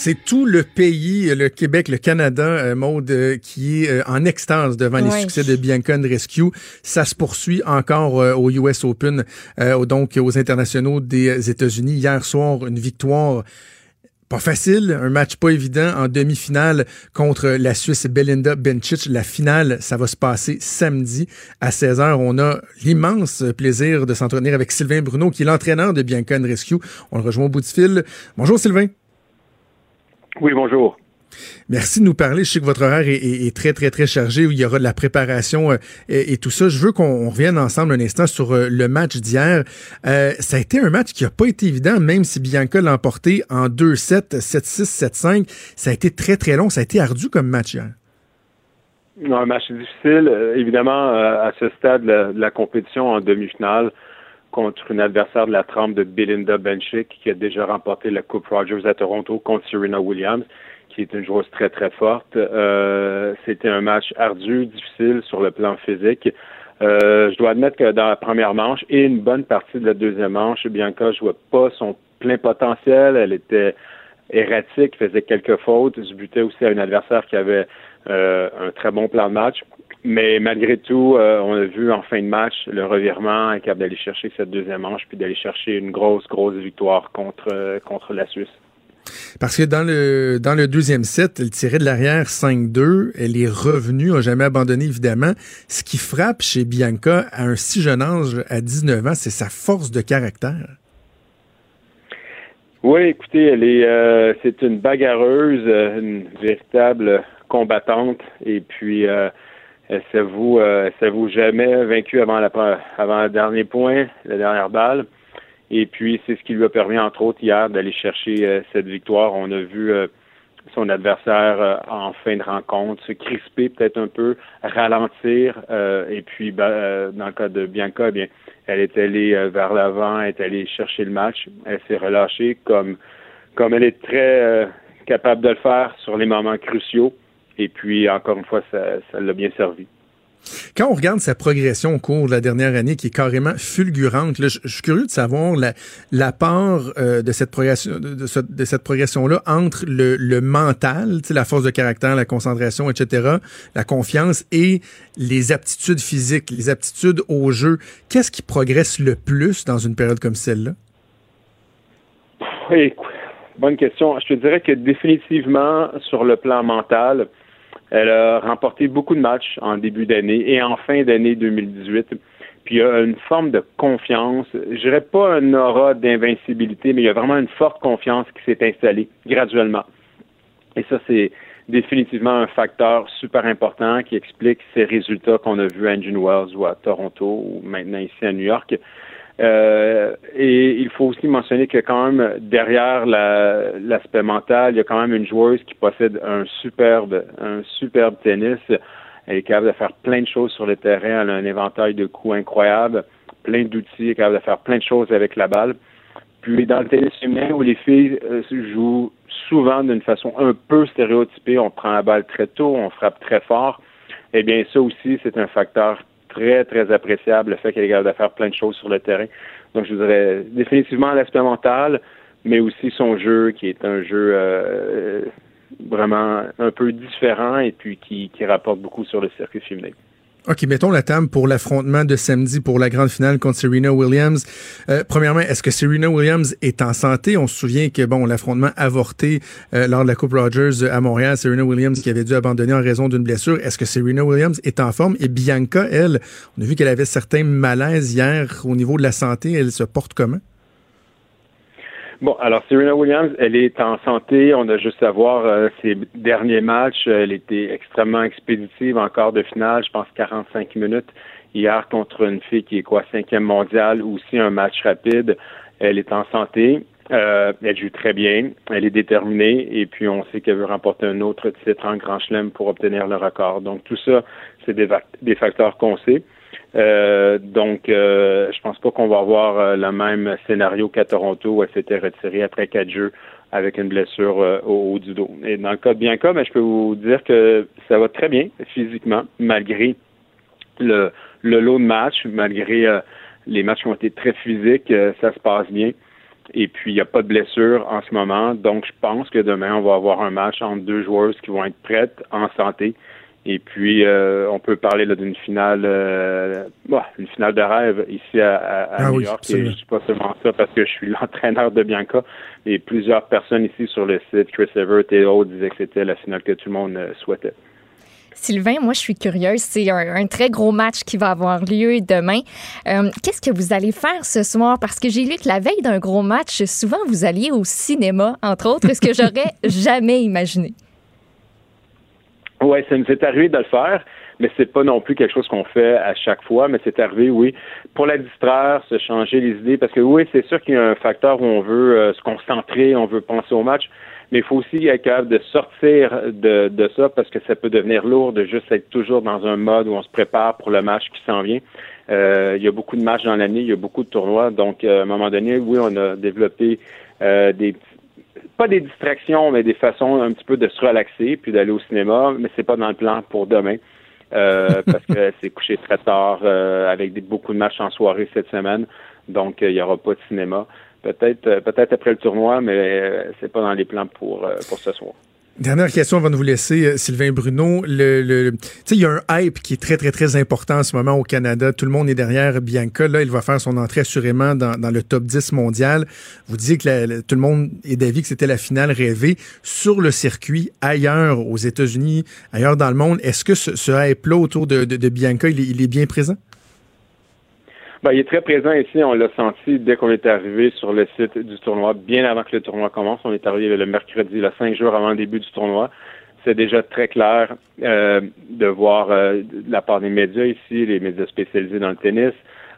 C'est tout le pays, le Québec, le Canada, euh, Maude, euh, qui est euh, en extase devant les succès de Bianca Rescue. Ça se poursuit encore au US Open, donc aux internationaux des États-Unis. Hier soir, une victoire pas facile, un match pas évident en demi-finale contre la Suisse Belinda Bencic. La finale, ça va se passer samedi à 16h. On a l'immense plaisir de s'entretenir avec Sylvain Bruno, qui est l'entraîneur de Bianca Rescue. On le rejoint au bout du fil. Bonjour Sylvain. Oui, bonjour. Merci de nous parler. Je sais que votre horaire est, très, très, très chargé, où il y aura de la préparation euh, et, tout ça. Je veux qu'on revienne ensemble un instant sur euh, le match d'hier. Euh, ça a été un match qui n'a pas été évident, même si Bianca l'a emporté en 2-7, 7-6, 7-5. Ça a été très, très long. Ça a été ardu comme match hier. un match difficile. évidemment, à ce stade de la, compétition en demi-finale, contre une adversaire de la trempe de Belinda Bencic, qui a déjà remporté la Coupe Rogers à Toronto contre Serena Williams qui est une joueuse très, très forte. Euh, c'était un match ardu, difficile sur le plan physique. Euh, je dois admettre que dans la première manche et une bonne partie de la deuxième manche, Bianca jouait pas son plein potentiel. Elle était erratique, faisait quelques fautes, Je butais aussi à un adversaire qui avait euh, un très bon plan de match. Mais malgré tout, on a vu en fin de match le revirement, capable d'aller chercher cette deuxième manche, puis d'aller chercher une grosse, grosse victoire contre, contre la Suisse. Parce que dans le, dans le deuxième set, elle tirait de l'arrière 5-2. Elle est revenue, n'a jamais abandonné, évidemment. Ce qui frappe chez Bianca à un si jeune âge, à 19 ans, c'est sa force de caractère. Oui, écoutez, elle est, euh, c'est une bagarreuse, euh, une véritable combattante. Et puis, euh, elle s'avoue, euh, s'avoue jamais vaincue avant, la, avant le dernier point, la dernière balle? Et puis, c'est ce qui lui a permis, entre autres, hier, d'aller chercher euh, cette victoire. On a vu euh, son adversaire euh, en fin de rencontre se crisper peut-être un peu, ralentir. et puis, ben, dans le cas de Bianca, eh bien, elle est allée vers l'avant, elle est allée chercher le match. Elle s'est relâchée comme, comme elle est très capable de le faire sur les moments cruciaux. Et puis, encore une fois, ça, l'a bien servi. Quand on regarde sa progression au cours de la dernière année, qui est carrément fulgurante, je, suis curieux de savoir la, part euh, de cette progression, de, cette progression-là entre le, mental, la force de caractère, la concentration, etc., la confiance et les aptitudes physiques, les aptitudes au jeu. Qu'est-ce qui progresse le plus dans une période comme celle-là? Oui, bonne question. Je te dirais que définitivement, sur le plan mental, elle a remporté beaucoup de matchs en début d'année et en fin d'année 2018. Puis il y a une forme de confiance. Je dirais pas un aura d'invincibilité, mais il y a vraiment une forte confiance qui s'est installée graduellement. Et ça, c'est définitivement un facteur super important qui explique ces résultats qu'on a vus à Engine Wells ou à Toronto ou maintenant ici à New York. Euh, et il faut aussi mentionner que quand même derrière l'aspect mental, il y a quand même une joueuse qui possède un superbe, un superbe tennis. Elle est capable de faire plein de choses sur le terrain. Elle a un éventail de coups incroyable, plein d'outils, elle est capable de faire plein de choses avec la balle. Puis dans le tennis féminin où les filles euh, jouent souvent d'une façon un peu stéréotypée, on prend la balle très tôt, on frappe très fort. Eh bien, ça aussi, c'est un facteur très, très appréciable, le fait qu'elle est capable de faire plein de choses sur le terrain. Donc, je dirais définitivement l'aspect mental, mais aussi son jeu, qui est un jeu euh, vraiment un peu différent et puis qui, qui rapporte beaucoup sur le circuit féminin. OK, mettons la table pour l'affrontement de samedi pour la grande finale contre Serena Williams. Euh, premièrement, est-ce que Serena Williams est en santé? On se souvient que, bon, l'affrontement avorté euh, lors de la Coupe Rogers à Montréal, Serena Williams qui avait dû abandonner en raison d'une blessure. Est-ce que Serena Williams est en forme? Et Bianca, elle, on a vu qu'elle avait certains malaises hier au niveau de la santé. Elle se porte comment? Bon, alors Serena Williams, elle est en santé. On a juste à voir euh, ses derniers matchs. Elle était extrêmement expéditive en quart de finale, je pense 45 minutes. Hier contre une fille qui est quoi, cinquième mondiale, aussi un match rapide. Elle est en santé. Euh, elle joue très bien. Elle est déterminée. Et puis, on sait qu'elle veut remporter un autre titre en Grand Chelem pour obtenir le record. Donc, tout ça, c'est des, des facteurs qu'on sait. Euh, donc, euh, je pense pas qu'on va avoir euh, le même scénario qu'à Toronto où elle s'était retirée après quatre jeux avec une blessure au haut du dos. Et dans le cas de Bianca, ben, je peux vous dire que ça va très bien physiquement, malgré le, le lot de matchs, malgré les matchs qui ont été très physiques, ça se passe bien. Et puis, il n'y a pas de blessure en ce moment. Donc, je pense que demain, on va avoir un match entre deux joueuses qui vont être prêtes, en santé. Et puis, euh, on peut parler d'une finale, euh, bah, une finale de rêve ici à, ah New York. Et je suis pas seulement ça parce que je suis l'entraîneur de Bianca. Et plusieurs personnes ici sur le site, Chris Evert et autres, disaient que c'était la finale que tout le monde euh, souhaitait. Sylvain, moi, je suis curieuse. C'est un, très gros match qui va avoir lieu demain. Euh, qu'est-ce que vous allez faire ce soir? Parce que j'ai lu que la veille d'un gros match, souvent, vous alliez au cinéma, entre autres, ce que j'aurais jamais imaginé. Oui, ça nous est arrivé de le faire, mais c'est pas non plus quelque chose qu'on fait à chaque fois, mais c'est arrivé, oui, pour la distraire, se changer les idées, parce que oui, c'est sûr qu'il y a un facteur où on veut euh, se concentrer, on veut penser au match, mais il faut aussi être capable de sortir de, de ça parce que ça peut devenir lourd de juste être toujours dans un mode où on se prépare pour le match qui s'en vient. Euh, il y a beaucoup de matchs dans l'année, il y a beaucoup de tournois, donc euh, à un moment donné, oui, on a développé euh, des pas des distractions, mais des façons un petit peu de se relaxer puis d'aller au cinéma, mais c'est pas dans le plan pour demain. parce que c'est couché très tard avec des, beaucoup de matchs en soirée cette semaine, donc il n'y aura pas de cinéma. Peut-être euh, peut-être après le tournoi, mais euh, c'est pas dans les plans pour, euh, pour ce soir. Dernière question avant de vous laisser, Sylvain Bruno. Le, le, il y a un hype qui est très, très, très important en ce moment au Canada. Tout le monde est derrière Bianca. Là, il va faire son entrée assurément dans, le top 10 mondial. Vous disiez que tout le monde est d'avis que c'était la finale rêvée. Sur le circuit, ailleurs aux États-Unis, ailleurs dans le monde, est-ce que ce, hype-là autour de, Bianca, il est bien présent? Ben, il est très présent ici. On l'a senti dès qu'on est arrivé sur le site du tournoi, bien avant que le tournoi commence. On est arrivé le mercredi, le cinq jours avant le début du tournoi. C'est déjà très clair euh, de voir euh, la part des médias ici, les médias spécialisés dans le tennis,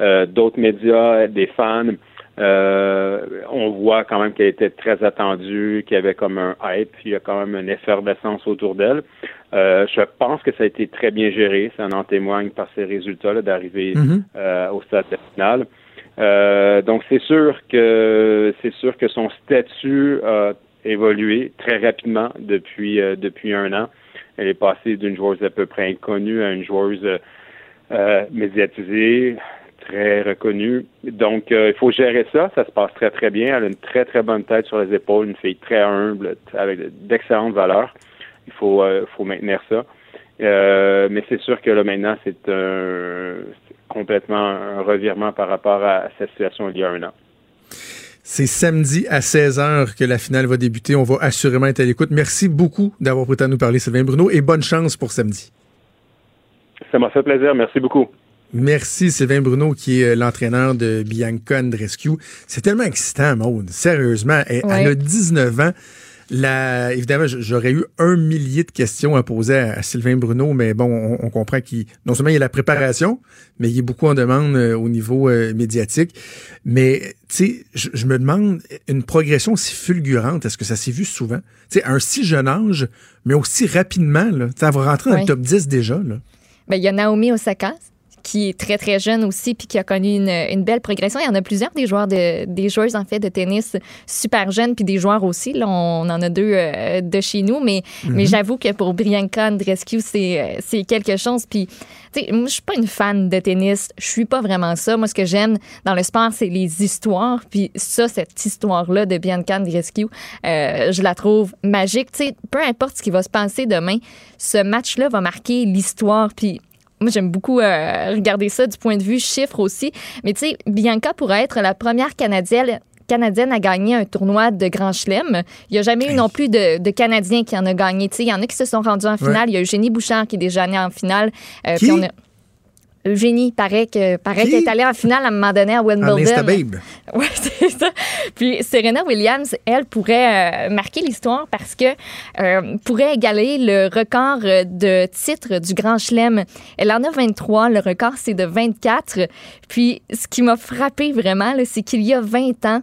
euh, d'autres médias, des fans. Euh, on voit quand même qu'elle était très attendue, qu'il y avait comme un hype, il y a quand même une effervescence autour d'elle. Euh, je pense que ça a été très bien géré, ça en témoigne par ses résultats d'arriver mm-hmm. euh, au stade final. donc c'est sûr que c'est sûr que son statut a évolué très rapidement depuis depuis un an. Elle est passée d'une joueuse à peu près inconnue à une joueuse médiatisée, très reconnue. Donc, euh, il faut gérer ça. Ça se passe très, très bien. Elle a une très, très bonne tête sur les épaules, une fille très humble, avec d'excellentes valeurs. Il faut, euh, faut maintenir ça. Euh, mais c'est sûr que là, maintenant, c'est complètement un revirement par rapport à cette situation il y a un an. C'est samedi à 16h que la finale va débuter. On va assurément être à l'écoute. Merci beaucoup d'avoir pris à nous parler, Sylvain Bruno, et bonne chance pour samedi. Ça m'a fait plaisir. Merci beaucoup. Merci Sylvain Bruno qui est euh, l'entraîneur de Bianca Rescue. C'est tellement excitant, Maude. Sérieusement, elle, a 19 ans. La, évidemment, j'aurais eu un millier de questions à poser à, Sylvain Bruno, mais bon, on, comprend qu'il non seulement il y a la préparation, mais il est beaucoup en demande euh, au niveau euh, médiatique. Mais tu sais, je, me demande une progression aussi fulgurante. Est-ce que ça s'est vu souvent? Tu sais, un si jeune âge, mais aussi rapidement. Là, ça va rentrer dans le top 10 déjà. Là. Ben, il y a Naomi Osaka, qui est très, très jeune aussi, puis qui a connu une, une, belle progression. Il y en a plusieurs des joueurs, de, des joueuses, en fait, de tennis super jeunes, puis des joueurs aussi. Là, on en a deux euh, de chez nous, mais, mais mhm. j'avoue que pour Brianka Andrescu, c'est, euh, c'est quelque chose. Puis, tu sais, moi, je suis pas une fan de tennis. Je suis pas vraiment ça. Moi, ce que j'aime dans le sport, c'est les histoires. Puis ça, cette histoire-là de Bianca Andrescu, euh, je la trouve magique. Tu sais, peu importe ce qui va se passer demain, ce match-là va marquer l'histoire. Puis moi, j'aime beaucoup euh, regarder ça du point de vue chiffre aussi. Mais tu sais, Bianca pourrait être la première Canadienne canadienne à gagner un tournoi de Grand Chelem. Il n'y a jamais eu non plus de, de Canadiens qui en a gagné. Il y en a qui se sont rendus en finale. Il y a Eugénie Bouchard qui est déjà allée en finale. Euh, qui? Eugénie, paraît que paraît qu'elle est allée en finale à un moment donné à Wimbledon. Babe. Oui, c'est ça. Puis Serena Williams, elle pourrait euh, marquer l'histoire parce que euh, pourrait égaler le record de titres du Grand Chelem. Elle en a 23, le record c'est de 24. Puis ce qui m'a frappé vraiment, c'est qu'il y a 20 ans,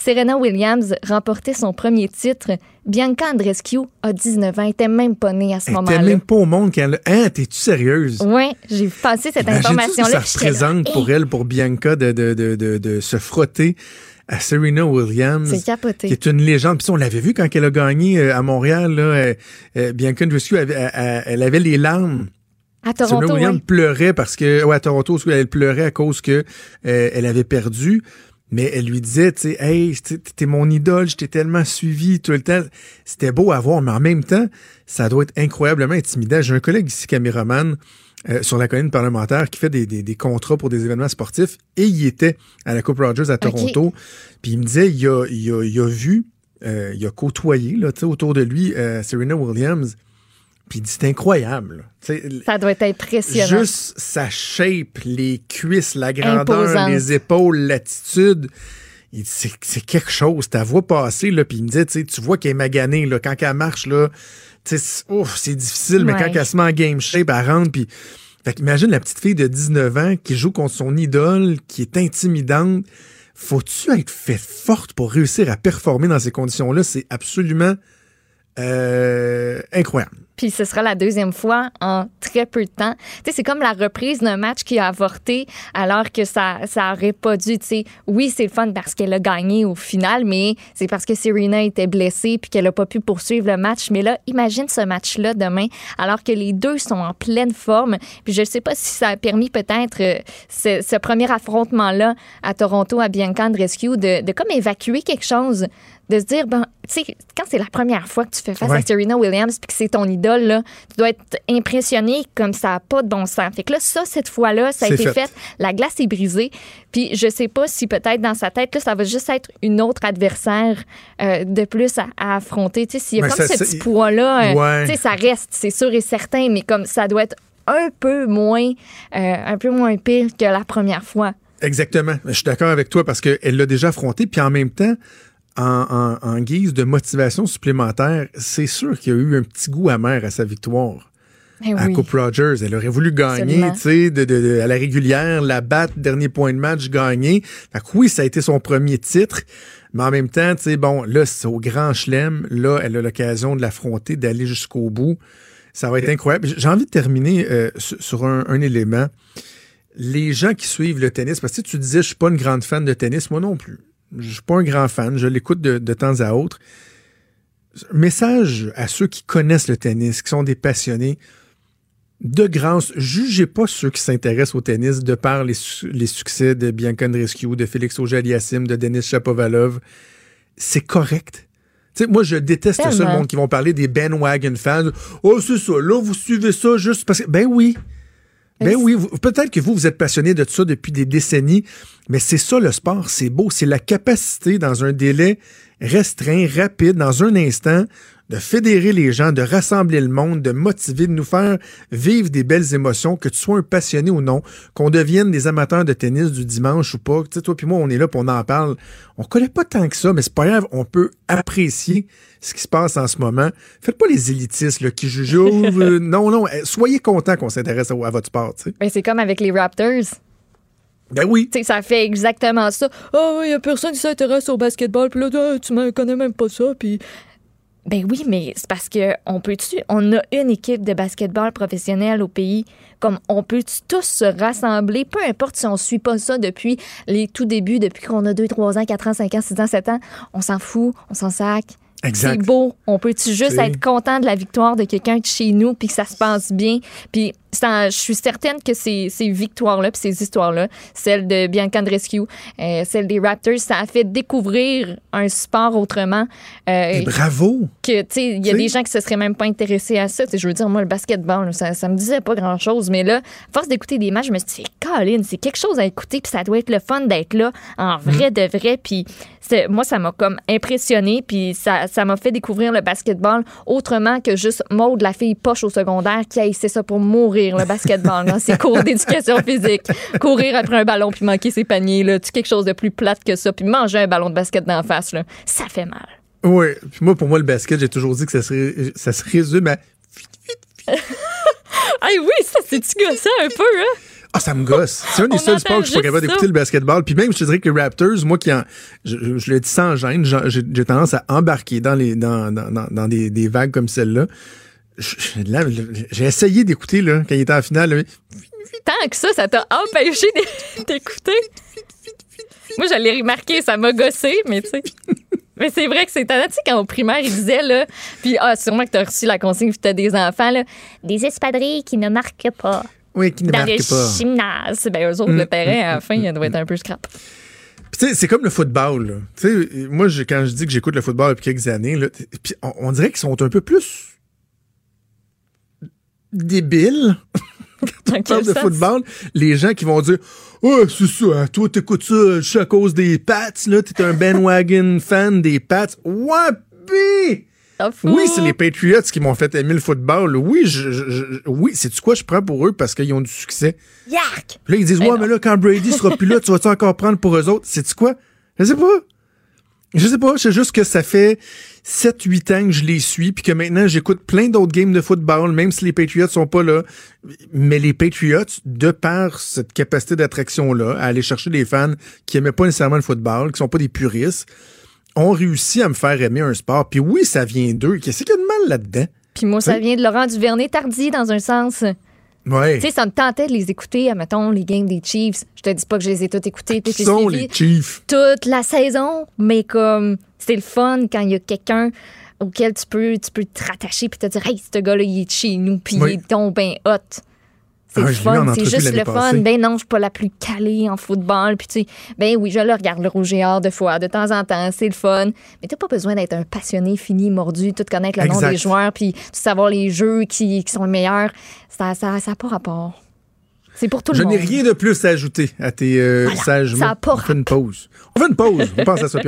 Serena Williams remportait son premier titre. Bianca Andrescu a 19 ans. Elle était même pas née à ce moment-là. Elle était même pas au monde quand elle... Hein, t'es-tu sérieuse? Oui, j'ai passé cette information-là. ça représente pour elle, pour Bianca, de, de, de, de, se frotter à Serena Williams. C'est capoté. Qui est une légende. Puis on l'avait vu quand elle a gagné euh, à Montréal. Là, euh, euh, Bianca Andrescu, elle, avait les larmes. À Toronto, Serena Williams pleurait parce que... Ouais, à Toronto, elle pleurait à cause que elle avait perdu. Mais elle lui disait, tu sais, hey, t'es mon idole, je t'ai tellement suivi tout le temps. C'était beau à voir, mais en même temps, ça doit être incroyablement intimidant. J'ai un collègue ici, caméraman, euh, sur la colline parlementaire qui fait des, des, contrats pour des événements sportifs et il était à la Coupe Rogers à Toronto. Puis il me disait, il a, il a, il a vu, euh, il a côtoyé là, autour de lui euh, Serena Williams. Puis c'est incroyable. Ça doit être impressionnant. Juste sa shape, les cuisses, la grandeur, les épaules, l'attitude. C'est quelque chose. Ta voix passer, là, puis il me disait, tu vois qu'elle est maganée, là, quand elle marche, là, c'est difficile, mais quand elle se met en game shape, elle rentre, puis... Fait imagine la petite fille de 19 ans qui joue contre son idole, qui est intimidante. Faut-tu être fait forte pour réussir à performer dans ces conditions-là? C'est absolument euh, incroyable. Puis ce sera la deuxième fois en très peu de temps. Tu sais, c'est comme la reprise d'un match qui a avorté alors que ça ça aurait pas dû. Tu sais, oui, c'est le fun parce qu'elle a gagné au final, mais c'est parce que Serena était blessée puis qu'elle a pas pu poursuivre le match. Mais là, imagine ce match-là demain alors que les deux sont en pleine forme. Puis je sais pas si ça a permis peut-être euh, ce, premier affrontement-là à Toronto à Bianca Andreescu de, de comme évacuer quelque chose de se dire, ben, tu sais, quand c'est la première fois que tu fais face à Serena Williams puis que c'est ton idole, là, tu dois être impressionné comme ça n'a pas de bon sens. Fait que là, ça, cette fois-là, ça a été fait. La glace est brisée. Puis je sais pas si peut-être dans sa tête, là, ça va juste être une autre adversaire euh, de plus à, affronter. Tu sais, s'il y a comme ce petit poids-là, euh, tu sais, ça reste, c'est sûr et certain, mais comme ça doit être un peu moins, euh, un peu moins pire que la première fois. Exactement. Je suis d'accord avec toi parce qu'elle l'a déjà affronté, puis en même temps, en, guise de motivation supplémentaire, c'est sûr qu'il y a eu un petit goût amer à sa victoire. Eh à Coupe Rogers. Elle aurait voulu gagner, tu sais, de, à la régulière, la battre, dernier point de match, gagner. Fait que oui, ça a été son premier titre. Mais en même temps, tu sais, bon, là, c'est au grand chelem. Là, elle a l'occasion de l'affronter, d'aller jusqu'au bout. Ça va être incroyable. J'ai envie de terminer euh, sur un, un, élément. Les gens qui suivent le tennis, parce que tu disais, je suis pas une grande fan de tennis, moi non plus. Je suis pas un grand fan, je l'écoute de, temps à autre. Message à ceux qui connaissent le tennis, qui sont des passionnés. De grâce, jugez pas ceux qui s'intéressent au tennis de par les, succès de Bianca Andreescu, de Félix Auger-Aliassime, de Denis Chapovalov. C'est correct. moi, je déteste ce monde qui vont parler des bandwagon fans. Oh, c'est ça, là, vous suivez ça juste parce que. Ben oui. Ben oui, peut-être que vous, vous êtes passionné de ça depuis des décennies, mais c'est ça le sport, c'est beau, c'est la capacité dans un délai restreint, rapide, dans un instant, de fédérer les gens, de rassembler le monde, de motiver, de nous faire vivre des belles émotions, que tu sois un passionné ou non, qu'on devienne des amateurs de tennis du dimanche ou pas. Tu sais, toi puis moi, on est là, pour on en parle. On connaît pas tant que ça, mais c'est pas grave, on peut apprécier ce qui se passe en ce moment. Faites pas les élitistes là, qui jugent. Oh, euh, non, non, eh, soyez contents qu'on s'intéresse à, votre sport. Tu sais. Ben, c'est comme avec les Raptors. Ben oui. ça fait exactement ça. Oh, il y a personne qui s'intéresse au basketball, puis là, ah, tu me connais même pas ça, puis ben oui, mais c'est parce que on peut-tu, on a une équipe de basketball professionnelle au pays, comme on peut tous se rassembler, peu importe si on suit pas ça depuis les tout débuts, depuis qu'on a 2, 3 ans, 4 ans, 5 ans, 6 ans, 7 ans, on s'en fout, on s'en sac. C'est beau. On peut-tu juste être content de la victoire de quelqu'un de chez nous, puis que ça se passe bien, puis je suis certaine que ces, ces victoires-là, puis ces histoires-là, celle de Bianca Andreescu, euh, celle des Raptors, ça a fait découvrir un sport autrement. Euh, bravo! Que, tu sais, il y a des gens qui se seraient même pas intéressés à ça. je veux dire, moi, le basketball, ça, ça me disait pas grand-chose. Mais là, à force d'écouter des matchs, je me suis dit, Colin, c'est quelque chose à écouter, puis ça doit être le fun d'être là, en mm. vrai de vrai. Puis moi, ça m'a comme impressionné, puis ça, ça m'a fait découvrir le basketball autrement que juste Maud, la fille poche au secondaire, qui a essayé ça pour mourir le basketball, c'est cours d'éducation physique. Courir après un ballon puis manquer ses paniers, là. Tu quelque chose de plus plate que ça, puis manger un ballon de basket d'en face, là, ça fait mal. Oui, puis moi, pour moi, le basket, j'ai toujours dit que ça se, ça se résume à ah oui, ça, c'est-tu gossant un peu, hein? Ah, ça me gosse. C'est un des seuls sports que je suis pas capable d'écouter le basketball. Puis même, je te dirais que les Raptors, moi qui en, je, le dis sans gêne, j'ai tendance à embarquer dans les, dans, dans, dans des, des vagues comme celle-là j'ai essayé d'écouter là, quand il était en finale. Tant que ça, ça t'a empêché d'écouter. Moi, j'allais remarquer, ça m'a gossé, mais tu sais. Mais c'est vrai que c'est étonnant. Tu sais, quand au primaire, il disait, là, puis ah, sûrement que tu as reçu la consigne que tu as des enfants, là, des espadrilles qui ne marquent pas. Oui, qui ne marquent pas. Dans le gymnase. Ben, eux autres, le mm, terrain, à la mm, fin, il doit être un peu scrap c'est comme le football. Moi, quand je dis que j'écoute le football depuis quelques années, là, on, dirait qu'ils sont un peu plus débiles. quand on parle de football, les gens qui vont dire Oh, c'est ça, hein, toi t'écoutes ça à cause des Pats, là, t'es un bandwagon fan des Pats. Ouais, oui, c'est les Patriots qui m'ont fait aimer le football. Oui, je, oui, c'est tu quoi je prends pour eux parce qu'ils ont du succès? Yark! Là, ils disent, ben ouais, mais là, quand Brady sera plus là, tu vas-tu encore prendre pour eux autres? C'est tu quoi? Je sais pas. Je sais pas, c'est juste que ça fait 7-8 ans que je les suis, puis que maintenant j'écoute plein d'autres games de football, même si les Patriots sont pas là. Mais les Patriots, de par cette capacité d'attraction-là, à aller chercher des fans qui aimaient pas nécessairement le football, qui sont pas des puristes, ont réussi à me faire aimer un sport. Puis oui, ça vient d'eux. Qu'est-ce qu'il y a de mal là-dedans? Puis moi, ça vient de Laurent Duvernay-Tardy, dans un sens. Ouais. Tu sais, ça me tentait de les écouter, mettons, les games des Chiefs. Je te dis pas que je les ai toutes écoutées. Qui sont les Chiefs? Toute la saison, mais comme c'est le fun quand il y a quelqu'un auquel tu peux, tu peux te rattacher puis te dire, hey, ce gars-là, il est chez nous, puis il est donc bien hot. C'est ah, fun, c'est juste le fun. Ben non, je suis pas la plus calée en football. Puis tu sais, ben oui, je le regarde le rouge et or de fois, de temps en temps, c'est le fun. Mais t'as pas besoin d'être un passionné, fini, mordu, tout connaître le nom des joueurs, puis savoir les jeux qui, qui sont les meilleurs. Ça n'a ça, ça pas rapport. C'est pour tout le monde. Je n'ai rien de plus à ajouter à tes euh, sages Ça On fait une pause. On fait une pause. On pense à ça.